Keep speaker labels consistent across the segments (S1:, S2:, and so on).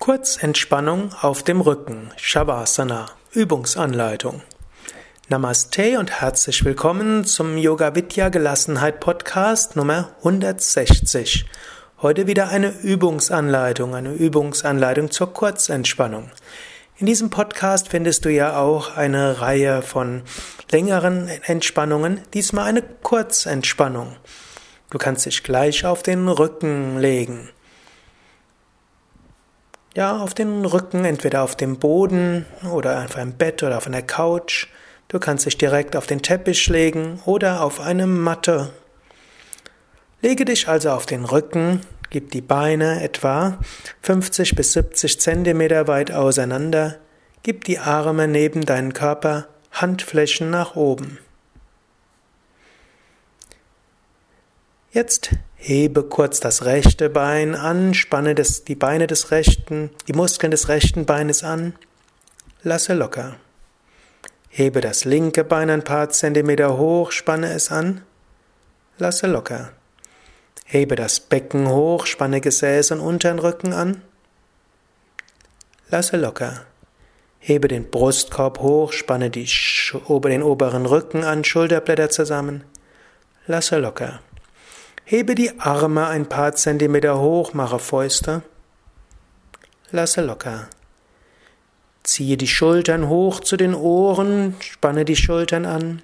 S1: Kurzentspannung auf dem Rücken, Shavasana, Übungsanleitung. Namaste und herzlich willkommen zum Yoga Vidya Gelassenheit Podcast Nummer 160. Heute wieder eine Übungsanleitung, eine Übungsanleitung zur Kurzentspannung. In diesem Podcast findest du ja auch eine Reihe von längeren Entspannungen, diesmal eine Kurzentspannung. Du kannst dich gleich auf den Rücken legen ja, auf den Rücken, entweder auf dem Boden oder einfach im Bett oder auf einer Couch. Du kannst dich direkt auf den Teppich legen oder auf eine Matte. Lege dich also auf den Rücken, gib die Beine etwa 50 bis 70 Zentimeter weit auseinander, gib die Arme neben deinen Körper, Handflächen nach oben. Jetzt hebe kurz das rechte Bein an, spanne das, die Beine des rechten, die Muskeln des rechten Beines an, lasse locker. Hebe das linke Bein ein paar Zentimeter hoch, spanne es an, lasse locker. Hebe das Becken hoch, spanne Gesäß und unteren Rücken an, lasse locker. Hebe den Brustkorb hoch, spanne die, den oberen Rücken an, Schulterblätter zusammen, lasse locker. Hebe die Arme ein paar Zentimeter hoch, mache Fäuste. Lasse locker. Ziehe die Schultern hoch zu den Ohren, spanne die Schultern an.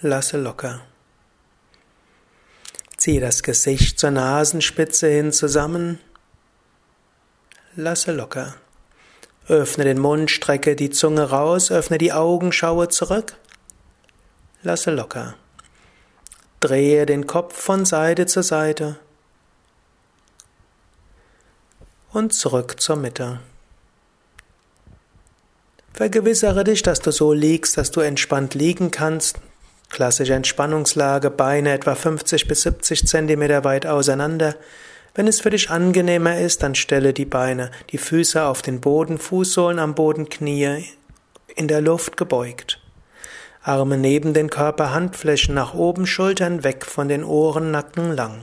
S1: Lasse locker. Ziehe das Gesicht zur Nasenspitze hin zusammen. Lasse locker. Öffne den Mund, strecke die Zunge raus, öffne die Augen, schaue zurück. Lasse locker. Drehe den Kopf von Seite zu Seite und zurück zur Mitte. Vergewissere dich, dass du so liegst, dass du entspannt liegen kannst. Klassische Entspannungslage, Beine etwa 50 bis 70 Zentimeter weit auseinander. Wenn es für dich angenehmer ist, dann stelle die Beine, die Füße auf den Boden, Fußsohlen am Boden, Knie in der Luft gebeugt. Arme neben den Körper, Handflächen nach oben, Schultern weg von den Ohren, Nacken lang.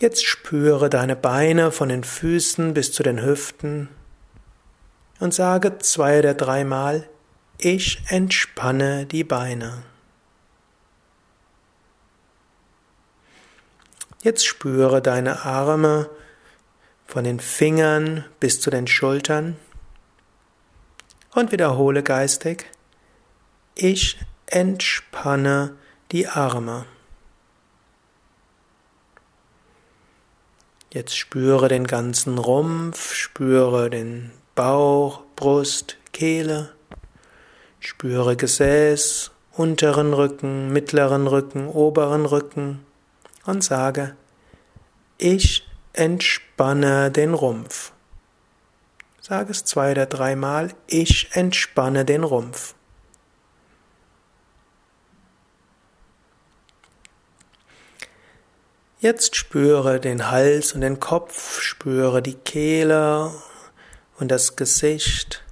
S1: Jetzt spüre deine Beine von den Füßen bis zu den Hüften und sage zwei oder dreimal, ich entspanne die Beine. Jetzt spüre deine Arme von den Fingern bis zu den Schultern und wiederhole geistig, ich entspanne die Arme. Jetzt spüre den ganzen Rumpf, spüre den Bauch, Brust, Kehle, spüre Gesäß, unteren Rücken, mittleren Rücken, oberen Rücken und sage, ich entspanne den Rumpf. Sag es zwei oder dreimal, ich entspanne den Rumpf. Jetzt spüre den Hals und den Kopf, spüre die Kehle und das Gesicht,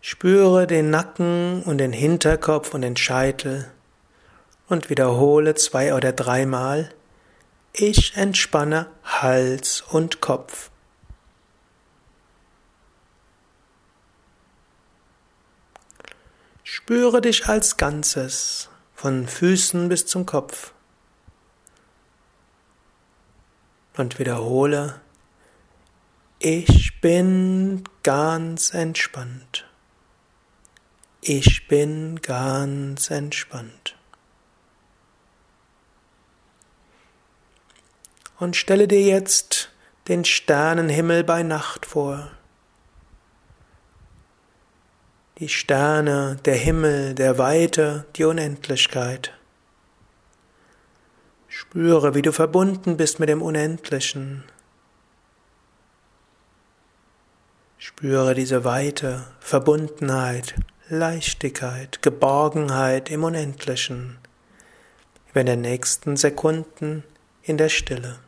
S1: spüre den Nacken und den Hinterkopf und den Scheitel und wiederhole zwei oder dreimal, ich entspanne Hals und Kopf. Spüre dich als Ganzes, von Füßen bis zum Kopf. Und wiederhole, ich bin ganz entspannt. Ich bin ganz entspannt. Und stelle dir jetzt den Sternenhimmel bei Nacht vor die Sterne, der Himmel, der Weite, die Unendlichkeit. Spüre, wie du verbunden bist mit dem Unendlichen. Spüre diese Weite, Verbundenheit, Leichtigkeit, Geborgenheit im Unendlichen, wie in den nächsten Sekunden in der Stille.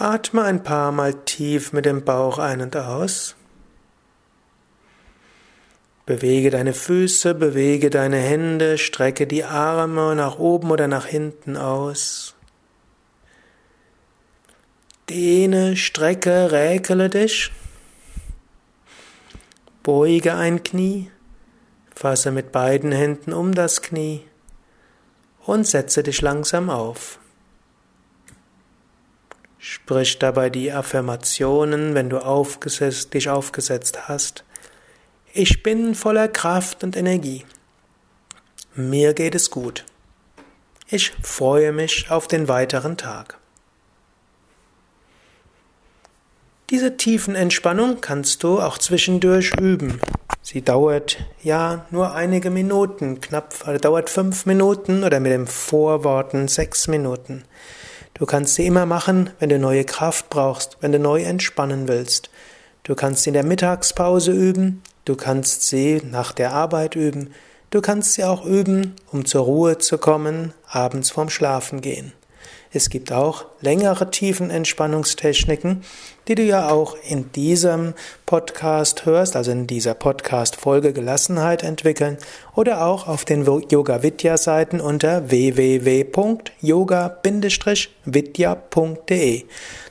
S1: Atme ein paar Mal tief mit dem Bauch ein und aus. Bewege deine Füße, bewege deine Hände, strecke die Arme nach oben oder nach hinten aus. Dehne, strecke, räkele dich. Beuge ein Knie, fasse mit beiden Händen um das Knie und setze dich langsam auf. Sprich dabei die Affirmationen, wenn du aufgesetzt, dich aufgesetzt hast. Ich bin voller Kraft und Energie. Mir geht es gut. Ich freue mich auf den weiteren Tag. Diese tiefen Entspannung kannst du auch zwischendurch üben. Sie dauert ja nur einige Minuten, knapp, also dauert fünf Minuten oder mit dem Vorworten sechs Minuten. Du kannst sie immer machen, wenn du neue Kraft brauchst, wenn du neu entspannen willst. Du kannst sie in der Mittagspause üben, du kannst sie nach der Arbeit üben, du kannst sie auch üben, um zur Ruhe zu kommen, abends vorm Schlafen gehen. Es gibt auch längere Tiefenentspannungstechniken, die du ja auch in diesem Podcast hörst, also in dieser Podcast-Folge Gelassenheit entwickeln oder auch auf den Yoga Vidya Seiten unter www.yoga-vidya.de.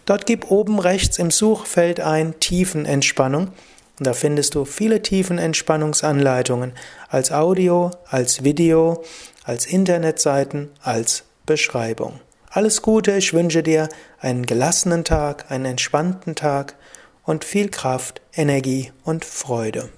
S1: Dort gib oben rechts im Suchfeld ein Tiefenentspannung und da findest du viele Tiefenentspannungsanleitungen als Audio, als Video, als Internetseiten, als Beschreibung. Alles Gute, ich wünsche dir einen gelassenen Tag, einen entspannten Tag und viel Kraft, Energie und Freude.